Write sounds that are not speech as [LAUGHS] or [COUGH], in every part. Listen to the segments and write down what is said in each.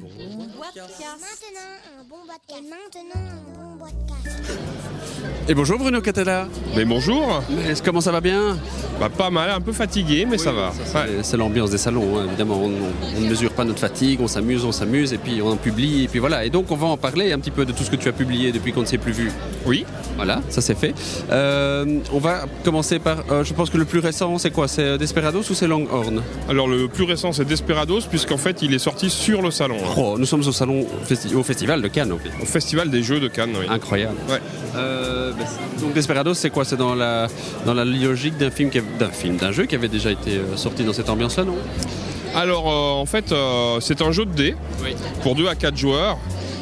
bon podcast. Maintenant, un bon podcast. Et maintenant, un bon podcast. Et bonjour Bruno Catella. Mais bonjour Mais comment ça va bien? Bah, Pas mal, un peu fatigué, mais ça va. Ouais. C'est- l'ambiance des salons, hein, évidemment. On, ne mesure pas notre fatigue, on s'amuse, on s'amuse, et puis on en publie, et puis voilà. Et donc on va en parler un petit peu de tout ce que tu as publié depuis qu'on ne s'est plus vu. Oui, Voilà, ça c'est fait. Euh, on va commencer par, euh, je pense que le plus récent, c'est quoi? C'est Desperados ou c'est Longhorn? Alors le plus récent c'est Desperados, puisqu'en fait il est sorti sur le salon, hein, Oh, Nous sommes au salon, festi- au festival de Cannes, en fait. au Festival des Jeux de Cannes. Oui. Incroyable. Ouais. Euh, bah, donc Desperados, c'est quoi? C'est dans la, dans la logique d'un film, qui avait- d'un film, d'un jeu qui avait déjà été euh, sorti dans cette ambiance-là, non? Alors euh, en fait euh, c'est un jeu de dés pour 2 à 4 joueurs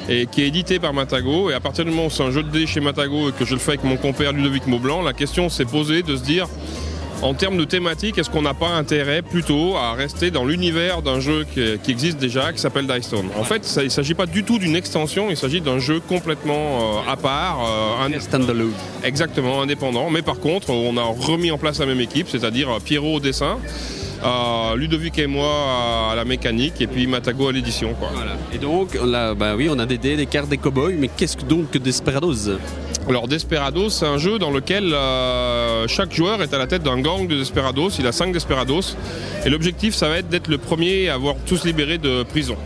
et qui est édité par Matago. Et à partir du moment où c'est un jeu de dés chez Matago et que je le fais avec mon compère Ludovic Maublanc, la question s'est posée de se dire en termes de thématique, est-ce qu'on n'a pas intérêt plutôt à rester dans l'univers d'un jeu qui, qui existe déjà, qui s'appelle Dice Stone En fait, ça- il ne s'agit pas du tout d'une extension, il s'agit d'un jeu complètement euh, à part, euh, un- Standalone. exactement indépendant. Mais par contre, on a remis en place la même équipe, c'est-à-dire euh, Pierrot au dessin, euh, Ludovic et moi à la mécanique, et puis Matago à l'édition. Voilà. Et donc, là, bah oui, on a des dés, des cartes, des cow-boys, mais qu'est-ce que donc que Desperados Alors Desperados, c'est un jeu dans lequel euh, chaque joueur est à la tête d'un gang de Desperados. Il a 5 Desperados. Et l'objectif, ça va être d'être le premier à avoir tous libérés de prison.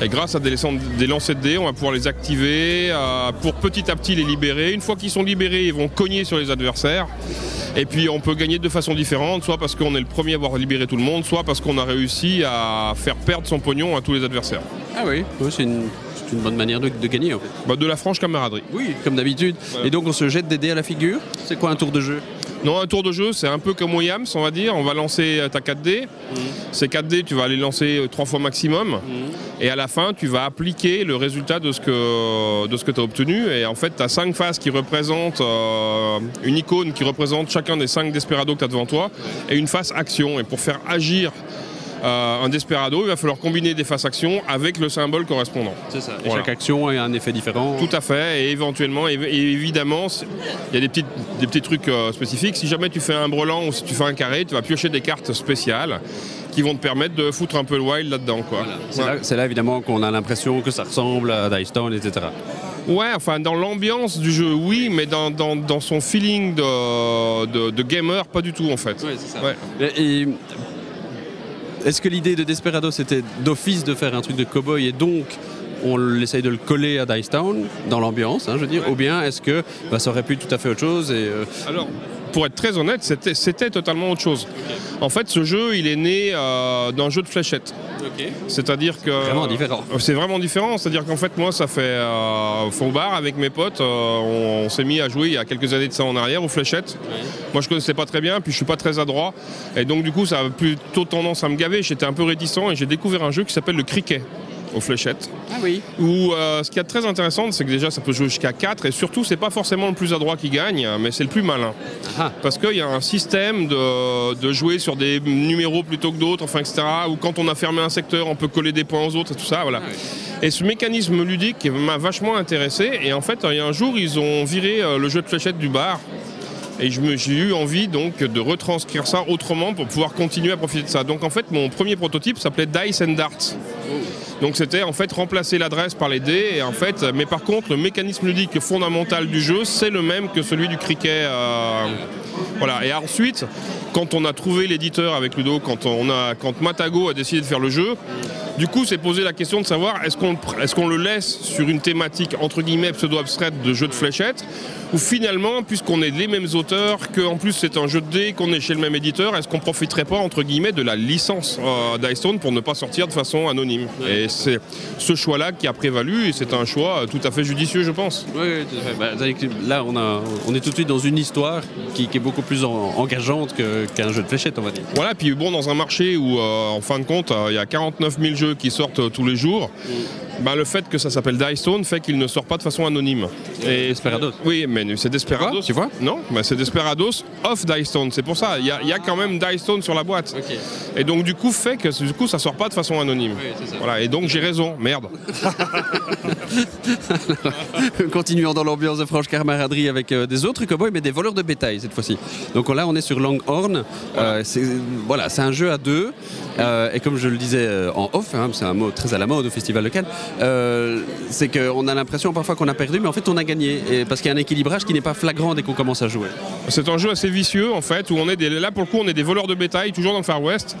Et grâce à des, lancers- des lancers de dés, on va pouvoir les activer euh, pour petit à petit les libérer. Une fois qu'ils sont libérés, ils vont cogner sur les adversaires. Et puis on peut gagner de façon différente, soit parce qu'on est le premier à avoir libéré tout le monde, soit parce qu'on a réussi à faire perdre son pognon à tous les adversaires. Ah oui, oui, c'est une, c'est une bonne manière de, de gagner, en fait. Bah, de la franche camaraderie. Oui, comme d'habitude. Voilà. Et donc, on se jette des dés à la figure C'est quoi un tour de jeu? Non, un tour de jeu, c'est un peu comme au Yams, on va dire. On va lancer euh, ta 4D. Ces 4D, tu vas les lancer euh, trois fois maximum. Et à la fin, tu vas appliquer le résultat de ce que, de ce que tu as obtenu. Et en fait, tu as cinq faces qui représentent euh, une icône qui représente chacun des cinq desperados que tu as devant toi. Et une face action. Et pour faire agir euh, un desperado, il va falloir combiner des faces action avec le symbole correspondant. C'est ça. Et Voilà. chaque action a un effet différent. Tout à fait, et éventuellement, et évidemment, il y a des, petites, des petits trucs euh, spécifiques. Si jamais tu fais un brelan ou si tu fais un carré, tu vas piocher des cartes spéciales qui vont te permettre de foutre un peu le wild là-dedans. Quoi. C'est Ouais. là, c'est là, évidemment, qu'on a l'impression que ça ressemble à Dice Town, etc. Ouais, enfin, dans l'ambiance du jeu, oui, mais dans, dans- dans son feeling de, de- de gamer, pas du tout en fait. Ouais, c'est ça. Ouais. Et, et est-ce que l'idée de Desperado c'était d'office de faire un truc de cowboy et donc on essaye de le coller à Dice Town dans l'ambiance, hein, je veux dire, ou bien est-ce que bah, ça aurait pu être tout à fait autre chose et euh, Alors, pour être très honnête, c'était- c'était totalement autre chose. En fait, ce jeu, il est né euh, d'un jeu de fléchettes. C'est-à-dire que. Vraiment différent. Euh, C'est vraiment différent. C'est-à-dire qu'en fait, moi, ça fait euh, fond bar avec mes potes. euh, on on s'est mis à jouer il y a quelques années de ça en arrière aux fléchettes. Moi, je connaissais pas très bien, puis je suis pas très adroit. Et donc, du coup, ça a plutôt tendance à me gaver. J'étais un peu réticent et j'ai découvert un jeu qui s'appelle le cricket aux fléchettes. Ah oui. Où euh, ce qui est très intéressant, c'est que déjà, ça peut jouer jusqu'à 4 et surtout, c'est pas forcément le plus adroit qui gagne, mais c'est le plus malin. Ah. Parce qu'il y a un système de, de jouer sur des numéros plutôt que d'autres, enfin, etc. Ou quand on a fermé un secteur, on peut coller des points aux autres et tout ça, voilà. Et ce mécanisme ludique m'a vachement intéressé. Et en fait, il y a un jour, ils ont viré euh, le jeu de fléchettes du bar. Et j'ai eu envie donc de retranscrire ça autrement pour pouvoir continuer à profiter de ça. Donc en fait, mon premier prototype s'appelait Dice and Darts. Donc c'était en fait remplacer l'adresse par les dés. Et en fait, mais par contre, le mécanisme ludique fondamental du jeu, c'est le même que celui du cricket. euh, voilà. Et ensuite, quand on a trouvé l'éditeur avec Ludo, quand, on a, quand Matago a décidé de faire le jeu, du coup, c'est posé la question de savoir est-ce qu'on est qu'on le laisse sur une thématique entre guillemets pseudo-abstraite de jeu de fléchettes ou finalement, puisqu'on est les mêmes auteurs, qu'en plus c'est un jeu de dés, qu'on est chez le même éditeur, est-ce qu'on profiterait pas entre guillemets de la licence euh, d'Iceton pour ne pas sortir de façon anonyme? Et c'est ce choix-là qui a prévalu et c'est un choix tout à fait judicieux, je pense. Oui, tout à fait. Bah, là, on, a, on est tout de suite dans une histoire qui, qui est beaucoup plus en- engageante qu'un jeu de fléchettes, on va dire. Voilà, puis bon, dans un marché où, euh, en fin de compte, euh, il y a 49 000 jeux qui sortent euh, tous les jours, bah, le fait que ça s'appelle Dicestone fait qu'il ne sort pas de façon anonyme. Et Desperados. Oui, mais c'est Desperados. Tu vois? Non, bah, c'est Desperados of Dicestone, c'est pour ça. Il y, a- il y a quand même Dicestone sur la boîte. Et donc, du coup, fait que du coup, ça sort pas de façon anonyme. Oui. Voilà, et donc, j'ai raison, merde. [LAUGHS] Continuons dans l'ambiance de franche camaraderie avec euh, des autres cowboys, mais des voleurs de bétail cette fois-ci. Donc là, on est sur Longhorn. Euh, c'est voilà, c'est un jeu à deux. Euh, et comme je le disais en off, hein, c'est un mot très à la mode au Festival de Cannes, euh, c'est qu'on a l'impression parfois qu'on a perdu, mais en fait on a gagné. Et parce qu'il y a un équilibrage qui n'est pas flagrant dès qu'on commence à jouer. C'est un jeu assez vicieux en fait, où on est des, là pour le coup on est des voleurs de bétail, toujours dans le Far West.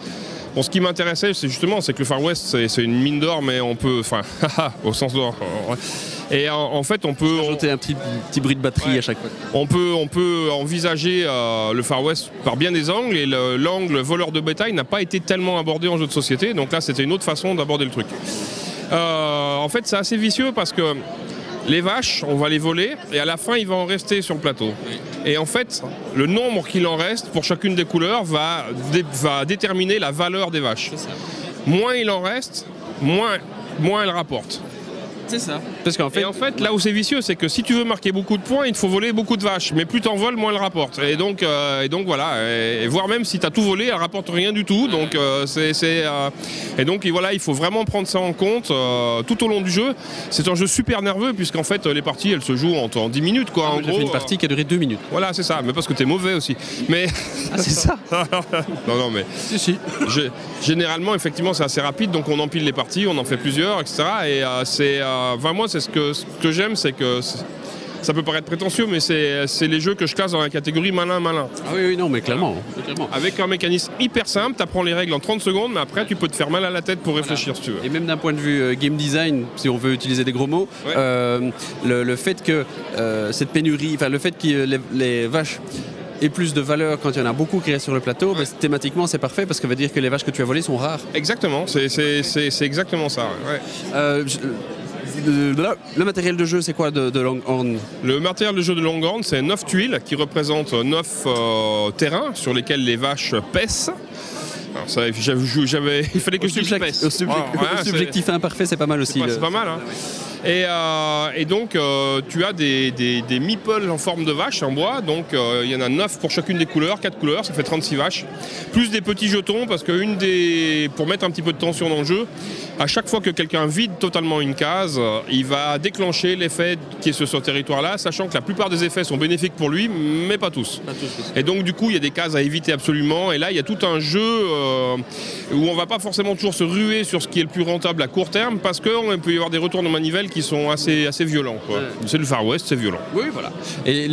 Bon, ce qui m'intéressait, c'est justement, c'est que le Far West, c'est une mine d'or, mais on peut, enfin, [LAUGHS] au sens d'or. Et en, en fait, on peut, Ajouter un petit, petit bruit de batterie Ouais. à chaque fois. on peut, on peut envisager euh, le Far West par bien des angles, et le- l'angle voleur de bétail n'a pas été tellement abordé en jeu de société, donc là, c'était une autre façon d'aborder le truc. Euh, en fait, c'est assez vicieux parce que les vaches, on va les voler, et à la fin, il va en rester sur le plateau. Et en fait, le nombre qu'il en reste pour chacune des couleurs va, dé- va déterminer la valeur des vaches. Moins il en reste, moins, moins elle rapporte. C'est ça. Parce qu'en fait, Et en fait, là où c'est vicieux, c'est que si tu veux marquer beaucoup de points, il te faut voler beaucoup de vaches. Mais plus t'en voles, moins elle rapporte. Et donc, euh, et donc voilà. Et, et voire même si t'as tout volé, elle rapporte rien du tout. Donc euh, c'est, c'est, euh, et donc et voilà, il faut vraiment prendre ça en compte euh, tout au long du jeu. C'est un jeu super nerveux puisqu'en fait les parties elles se jouent en, en 10 minutes quoi. en j'ai fait gros, une partie qui a duré deux minutes. voilà, c'est ça. Mais parce que t'es mauvais aussi. Mais Ah, c'est ça [LAUGHS] non, non, mais Si, si. Gé- Généralement, effectivement, c'est assez rapide, donc on empile les parties, on en fait plusieurs, etc. Et euh, c'est, euh, enfin, moi, c'est ce que, ce que j'aime, c'est que ça peut paraître prétentieux, mais c'est, les jeux que je classe dans la catégorie malin-malin. Ah oui, oui, non, mais clairement. clairement. Avec un mécanisme hyper simple, tu apprends les règles en 30 secondes, mais après, tu peux te faire mal à la tête pour réfléchir si tu veux. Et même d'un point de vue euh, game design, si on veut utiliser des gros mots, Ouais. euh, le, le fait que euh, cette pénurie, enfin le fait que les, les vaches aient plus de valeur quand il y en a beaucoup qui restent sur le plateau, bah, thématiquement c'est parfait parce que ça veut dire que les vaches que tu as volées sont rares. Exactement, c'est, exactement ça. Ouais. Euh, le, matériel de jeu, c'est quoi de, de Longhorn Le matériel de jeu de Longhorn, c'est 9 tuiles qui représentent 9 euh, terrains sur lesquels les vaches paissent. Alors ça, j'avais, [LAUGHS] il fallait que Au je dise subject- pèse. au subject- Voilà, au voilà, c'est- subjectif imparfait, c'est pas mal aussi. C'est pas, le- pas mal. Hein. Et, euh, et donc, euh, tu as des, des, des meeples en forme de vache en bois. Donc, euh, il y en a 9 pour chacune des couleurs, 4 couleurs, ça fait 36 vaches. Plus des petits jetons, parce que une des, pour mettre un petit peu de tension dans le jeu, à chaque fois que quelqu'un vide totalement une case, il va déclencher l'effet qui est sur ce territoire-là, sachant que la plupart des effets sont bénéfiques pour lui, mais pas tous. Et donc du coup, il y a des cases à éviter absolument. Et là, il y a tout un jeu euh, où on va pas forcément toujours se ruer sur ce qui est le plus rentable à court terme, parce qu'il peut y avoir des retours de manivelle qui sont assez, assez violents. quoi. Ouais. C'est le Far West, c'est violent. Oui, voilà. Et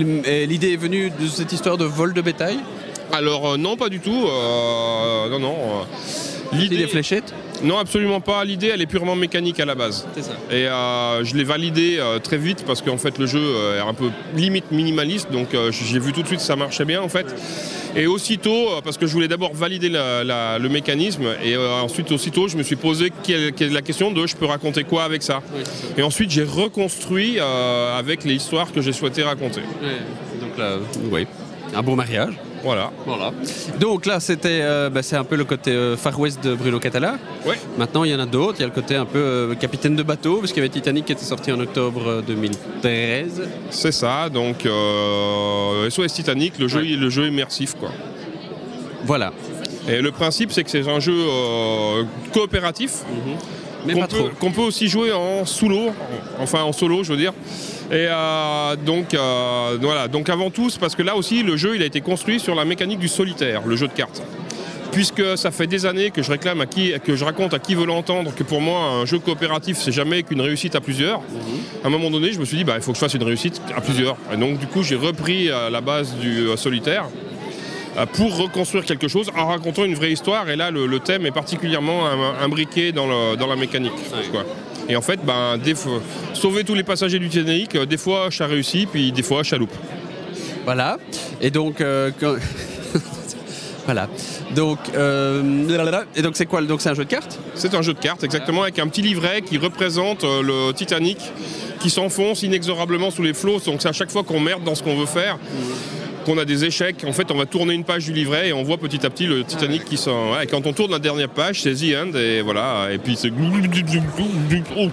l'idée est venue de cette histoire de vol de bétail? Alors euh, non, pas du tout. euh, non, non. euh, L'idée des fléchettes? Non, absolument pas. L'idée, elle est purement mécanique à la base. C'est ça. Et euh, je l'ai validé euh, très vite parce qu'en fait le jeu euh, est un peu limite minimaliste, donc euh, j'ai vu tout de suite que ça marchait bien en fait. Et aussitôt, parce que je voulais d'abord valider la- la- le mécanisme, et euh, ensuite aussitôt je me suis posé quelle- quelle est la question de je peux raconter quoi avec ça? Et ensuite j'ai reconstruit euh, avec les histoires que j'ai souhaité raconter. Donc là, oui. Un beau mariage. Voilà. Voilà. Donc là, c'était, euh, bah, c'est un peu le côté euh, Far West de Bruno Catala. Ouais. Maintenant, il y en a d'autres. Il y a le côté un peu euh, capitaine de bateau, parce qu'il y avait Titanic qui était sorti en octobre euh, 2013. C'est ça, donc SOS Titanic, le jeu, Ouais. le jeu immersif quoi. Voilà. Et le principe c'est que c'est un jeu coopératif. Mais qu'on pas peut, trop. qu'on peut aussi jouer en solo, enfin en solo je veux dire. Et euh, donc euh, voilà, donc avant tout, c'est parce que là aussi le jeu il a été construit sur la mécanique du solitaire, le jeu de cartes. Puisque ça fait des années que je réclame à qui, que je raconte à qui veut l'entendre que pour moi un jeu coopératif c'est jamais qu'une réussite à plusieurs. À un moment donné, je me suis dit bah il faut que je fasse une réussite à plusieurs. Et donc du coup j'ai repris euh, la base du solitaire pour reconstruire quelque chose en racontant une vraie histoire. Et là, le, le thème est particulièrement im- imbriqué dans, le- dans la mécanique. quoi. Et en fait, ben, des fois, sauver tous les passagers du Titanic, euh, des fois ça réussit, puis des fois ça loupe. Voilà. Et donc, euh, quand- [LAUGHS] voilà. Donc, euh, et donc c'est quoi Donc c'est un jeu de cartes? C'est un jeu de cartes, exactement, avec un petit livret qui représente euh, le Titanic qui s'enfonce inexorablement sous les flots. Donc c'est à chaque fois qu'on merde dans ce qu'on veut faire. Qu'on a des échecs, en fait on va tourner une page du livret et on voit petit à petit le Titanic qui s'en... ouais, et quand on tourne la dernière page, c'est The End et voilà, et puis c'est... Oh,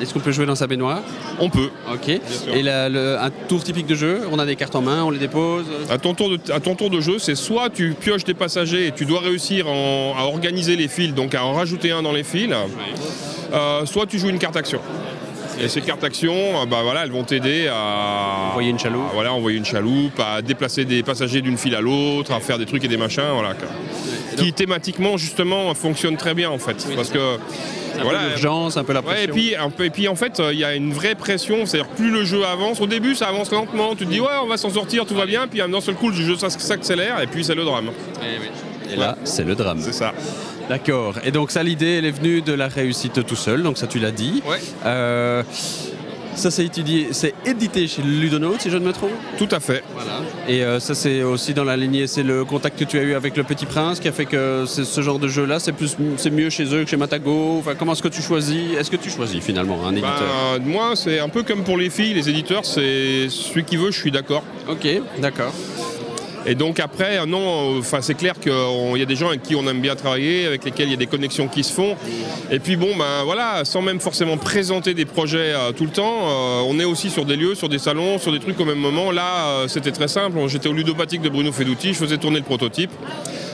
Est-ce qu'on peut jouer dans sa baignoire? On peut. Ok. Et le- un tour typique de jeu, on a des cartes en main, on les dépose. À ton, tour de, à ton tour de jeu, c'est soit tu pioches des passagers et tu dois réussir en- à organiser les fils, donc à en rajouter un dans les fils, Euh, soit tu joues une carte action. Et ces cartes action, euh, bah voilà, elles vont t'aider à Envoyer une chaloupe. à, voilà, envoyer une chaloupe, à déplacer des passagers d'une file à l'autre, à faire des trucs et des machins, voilà. Qui thématiquement justement fonctionne très bien en fait, parce que Un voilà. peu d'urgence, un peu la Ouais, pression. et puis, un peu, et puis en fait, euh, il y a une vraie pression, c'est-à-dire plus le jeu avance, au début ça avance lentement, tu te dis ouais on va s'en sortir, tout va bien, puis d'un seul coup le jeu ça s'accélère et puis c'est le drame. Et là, c'est le drame. C'est ça. D'accord. Et donc ça, l'idée, elle est venue de la réussite tout seul. Donc ça, tu l'as dit. Ouais. Euh, ça, c'est étudié, c'est édité chez Ludonote, si je ne me trompe? Tout à fait. Voilà. Et euh, ça, c'est aussi dans la lignée, c'est le contact que tu as eu avec le Petit Prince qui a fait que ce genre de jeu-là, c'est plus, c'est mieux chez eux que chez Matago. Enfin, comment est-ce que tu choisis Est-ce que tu choisis finalement un éditeur? Ben, moi, c'est un peu comme pour les filles, les éditeurs, c'est celui qui veut, je suis d'accord. Ok, d'accord. Et donc après, euh, non, euh, enfin c'est clair qu'il y a des gens avec qui on aime bien travailler, avec lesquels il y a des connexions qui se font. Et puis bon, ben voilà, sans même forcément présenter des projets euh, tout le temps, on est aussi sur des lieux, sur des salons, sur des trucs au même moment. Là, c'était très simple. J'étais au ludopathique de Bruno Feduti, je faisais tourner le prototype.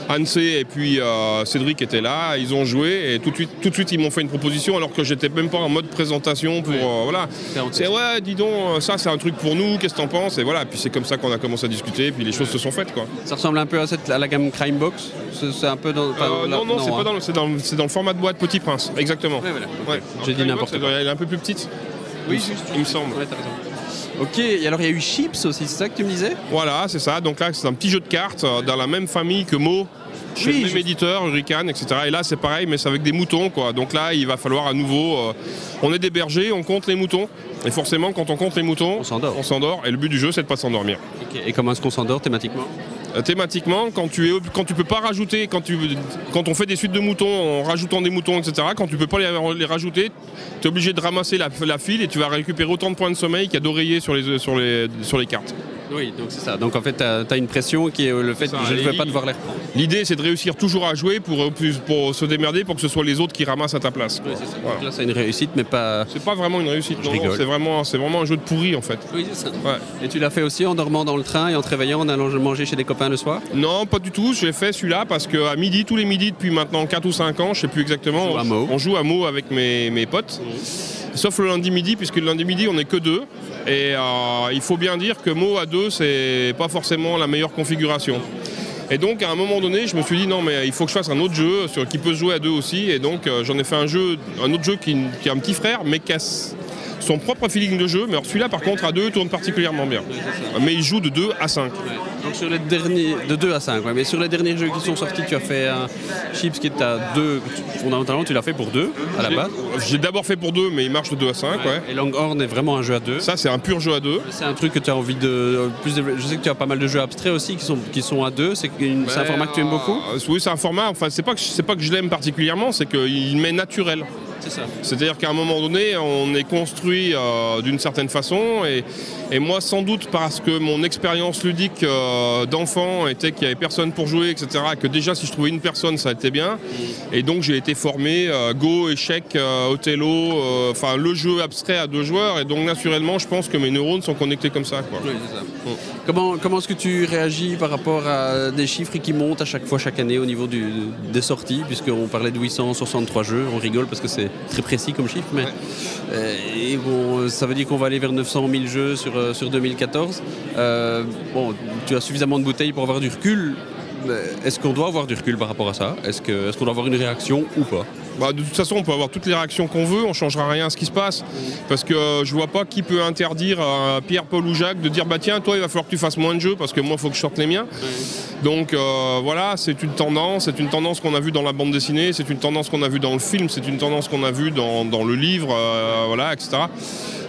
Anse et puis euh, Cédric étaient là, ils ont joué et tout de suite, tout de suite ils m'ont fait une proposition alors que j'étais même pas en mode présentation pour euh, voilà. C'est ouais, dis donc, ça c'est un truc pour nous, qu'est-ce que t'en penses? Et voilà, puis c'est comme ça qu'on a commencé à discuter, puis les choses se sont faites quoi. Ça ressemble un peu à, cette, à la gamme Crime Box? C'est un peu dans. Euh, là- non, non, c'est hein. pas dans le, c'est dans, le- c'est dans le format de boîte Petit Prince, exactement. Ouais, voilà. J'ai dit n'importe quoi. Elle est un peu plus petite. Oui, il, juste. il me semble. Ouais, t'as raison. Ok, et alors il y a eu Chips aussi, c'est ça que tu me disais? Voilà, c'est ça. Donc là, c'est un petit jeu de cartes euh, dans la même famille que Mo, chez Oui, le même je- éditeur, Hurricane, etc. Et là, c'est pareil, mais c'est avec des moutons, quoi. Donc là, il va falloir à nouveau. euh, on est des bergers, on compte les moutons. Et forcément, quand on compte les moutons, On s'endort. Et le but du jeu, c'est de pas s'endormir. Et comment est-ce qu'on s'endort thématiquement? Thématiquement, quand tu peux pas rajouter, quand on fait des suites de moutons en rajoutant des moutons, etc. Quand tu peux pas les, rajouter, tu es obligé de ramasser la, file et tu vas récupérer autant de points de sommeil qu'il y a d'oreillers sur les cartes. Oui, donc c'est ça. Donc en fait, tu as, une pression qui est euh, le fait Ça, que je ne vais pas devoir les reprendre. L'idée, c'est de réussir toujours à jouer pour, pour se démerder pour que ce soit les autres qui ramassent à ta place. Oui, c'est ça. Voilà. Donc là, c'est une réussite, mais pas. C'est pas vraiment une réussite, Je non, c'est vraiment, un jeu de pourri en fait. Oui, c'est ça. Ouais. Et tu l'as fait aussi en dormant dans le train et en te réveillant en allant manger chez des copains le soir? Non, pas du tout. J'ai fait celui-là parce qu'à midi, tous les midis depuis maintenant 4 ou 5 ans, je sais plus exactement, On joue à Meaux avec mes, mes potes. Sauf le lundi midi, puisque le lundi midi, on n'est que deux. Et euh, il faut bien dire que Meaux à deux, c'est pas forcément la meilleure configuration. Et donc à un moment donné, je me suis dit non mais il faut que je fasse un autre jeu sur, qui peut se jouer à deux aussi. Et donc euh, j'en ai fait un jeu, un autre jeu qui, qui a un petit frère, mais qui a son propre feeling de jeu. Mais alors celui-là par contre à deux tourne particulièrement bien. Mais il joue de 2 à 5. Donc sur les derniers, de 2 à 5, ouais. mais sur les derniers jeux qui sont sortis, tu as fait un Chips qui est à 2, fondamentalement tu l'as fait pour 2 à la base. J'ai d'abord fait pour deux, mais il marche de 2 à 5. Ouais. Et Longhorn est vraiment un jeu à 2. Ça, c'est un pur jeu à deux. C'est un truc que tu as envie de plus développer. Je sais que tu as pas mal de jeux abstraits aussi qui sont, qui sont à 2. C'est un Mais, format que tu aimes beaucoup? euh, Oui, c'est un format. Enfin, c'est pas que pas que je l'aime particulièrement, c'est qu'il m'est naturel. C'est-à-dire qu'à un moment donné, on est construit euh, d'une certaine façon, et, et moi, sans doute parce que mon expérience ludique euh, d'enfant était qu'il y avait personne pour jouer, etc. Que déjà, si je trouvais une personne, ça était bien. Et donc, j'ai été formé euh, Go, échec, euh, Othello, euh, enfin le jeu abstrait à deux joueurs, et donc naturellement, je pense que mes neurones sont connectés comme ça. Quoi. Oui, c'est ça. Comment, comment est-ce que tu réagis par rapport à des chiffres qui montent à chaque fois, chaque année au niveau du- des sorties Puisqu'on parlait de 863 jeux, on rigole parce que c'est très précis comme chiffre, mais euh, bon, ça veut dire qu'on va aller vers 900 000 jeux sur, euh, sur 2014. Euh, bon, tu as suffisamment de bouteilles pour avoir du recul. Est-ce qu'on doit avoir du recul par rapport à ça? Est-ce qu'on doit avoir une réaction ou pas? Bah, de toute façon, on peut avoir toutes les réactions qu'on veut, on changera rien à ce qui se passe. Parce que euh, je vois pas qui peut interdire à Pierre, Paul ou Jacques de dire bah tiens, toi, il va falloir que tu fasses moins de jeux parce que moi, il faut que je sorte les miens. Donc euh, voilà, c'est une tendance, c'est une tendance qu'on a vue dans la bande dessinée, c'est une tendance qu'on a vue dans le film, c'est une tendance qu'on a vue dans, dans le livre, euh, voilà, etc.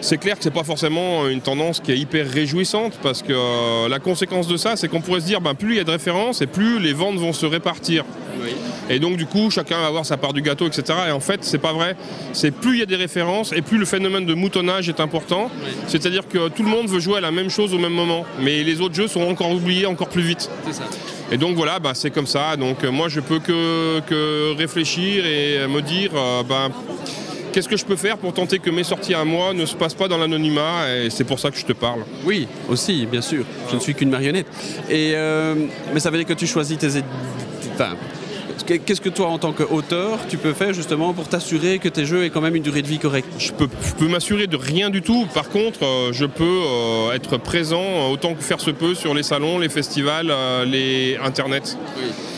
C'est clair que c'est pas forcément une tendance qui est hyper réjouissante parce que euh, la conséquence de ça, c'est qu'on pourrait se dire ben, plus il y a de références et plus les ventes vont se répartir. Et donc du coup, chacun va avoir sa part du gâteau, etc. Et en fait, c'est pas vrai. C'est plus il y a des références et plus le phénomène de moutonnage est important. C'est-à-dire que tout le monde veut jouer à la même chose au même moment, mais les autres jeux sont encore oubliés encore plus vite. C'est ça. Et donc voilà, bah, c'est comme ça. Donc euh, moi, je peux que, que réfléchir et me dire, euh, ben, qu'est-ce que je peux faire pour tenter que mes sorties à moi ne se passent pas dans l'anonymat Et c'est pour ça que je te parle. Oui, aussi, bien sûr. Je ne suis qu'une marionnette. Et, euh, mais ça veut dire que tu choisis tes... Enfin, Qu'est-ce que toi, en tant qu'auteur, tu peux faire justement pour t'assurer que tes jeux aient quand même une durée de vie correcte? Je peux, je peux m'assurer de rien du tout. Par contre, euh, je peux euh, être présent euh, autant que faire se peut sur les salons, les festivals, les internet.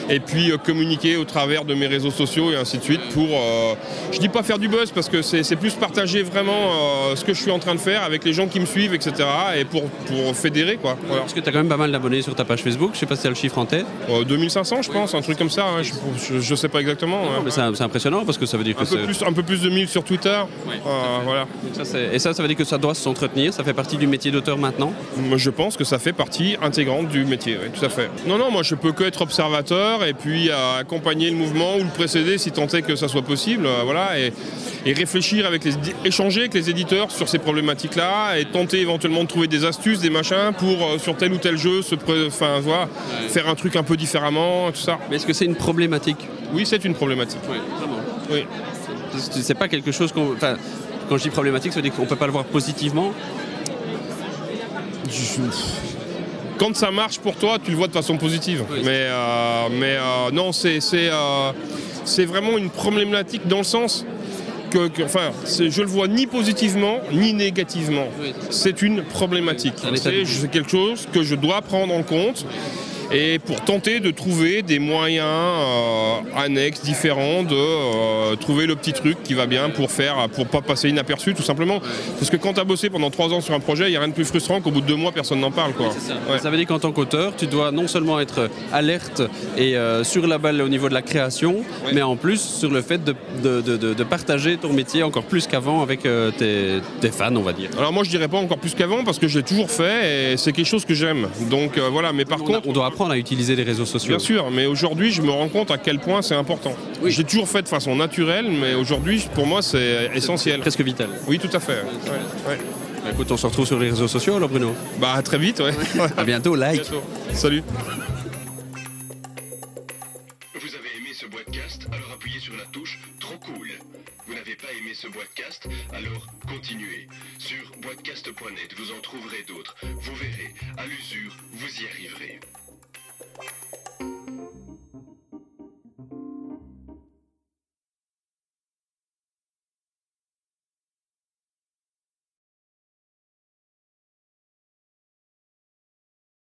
Et puis euh, communiquer au travers de mes réseaux sociaux et ainsi de suite pour, euh, je dis pas faire du buzz parce que c'est plus partager vraiment euh, ce que je suis en train de faire avec les gens qui me suivent, etc. Et pour, pour fédérer quoi. Voilà. Parce que tu as quand même pas mal d'abonnés sur ta page Facebook, je sais pas si tu as le chiffre en tête. Euh, 2500 je pense, un truc comme ça, hein, je, je, sais pas exactement. hein. Mais c'est impressionnant parce que ça veut dire que un, peu plus, un peu plus de 1000 sur Twitter. Voilà. Ça, Et ça, ça veut dire que ça doit s'entretenir, ça fait partie du métier d'auteur maintenant. Je pense que ça fait partie intégrante du métier, oui, tout à fait. Non, non, moi je peux que être observateur et puis accompagner le mouvement ou le précéder si tant est que ça soit possible, euh, voilà, et, et réfléchir avec les, échanger avec les éditeurs sur ces problématiques-là et tenter éventuellement de trouver des astuces, des machins pour euh, sur tel ou tel jeu se, pré- enfin, voilà, faire un truc un peu différemment, tout ça. Mais est-ce que c'est une problématique? Oui, c'est une problématique. Oui. C'est pas quelque chose qu'on. Enfin, quand je dis problématique, ça veut dire qu'on peut pas le voir positivement? Quand ça marche pour toi, tu le vois de façon positive. Oui. Mais, euh, mais euh, non, c'est c'est, euh, c'est vraiment une problématique dans le sens que, que- enfin, c'est- je le vois ni positivement ni négativement. Oui. C'est une problématique. c'est quelque chose que je dois prendre en compte. Et pour tenter de trouver des moyens euh, annexes, différents, de euh, trouver le petit truc qui va bien pour faire, pour pas passer inaperçu, tout simplement. Parce que quand tu as bossé pendant trois ans sur un projet, il n'y a rien de plus frustrant qu'au bout de deux mois, personne n'en parle. Quoi. Ouais. Ça veut dire qu'en tant qu'auteur, tu dois non seulement être alerte et euh, sur la balle au niveau de la création, mais en plus sur le fait de, de- de- partager ton métier encore plus qu'avant avec tes, tes fans, on va dire. Alors moi je dirais pas encore plus qu'avant parce que je l'ai toujours fait et c'est quelque chose que j'aime. Donc voilà, mais par on, a- contre, on doit apprendre à utiliser les réseaux sociaux. bien sûr, mais aujourd'hui je me rends compte à quel point c'est important. Oui. J'ai toujours fait de façon naturelle, mais aujourd'hui pour moi c'est essentiel. Presque vital. Oui, tout à fait. Ouais, ouais. Bah, écoute, on se retrouve sur les réseaux sociaux alors Bruno. Bah à très vite, ouais. À bientôt, like. Bientôt. Salut.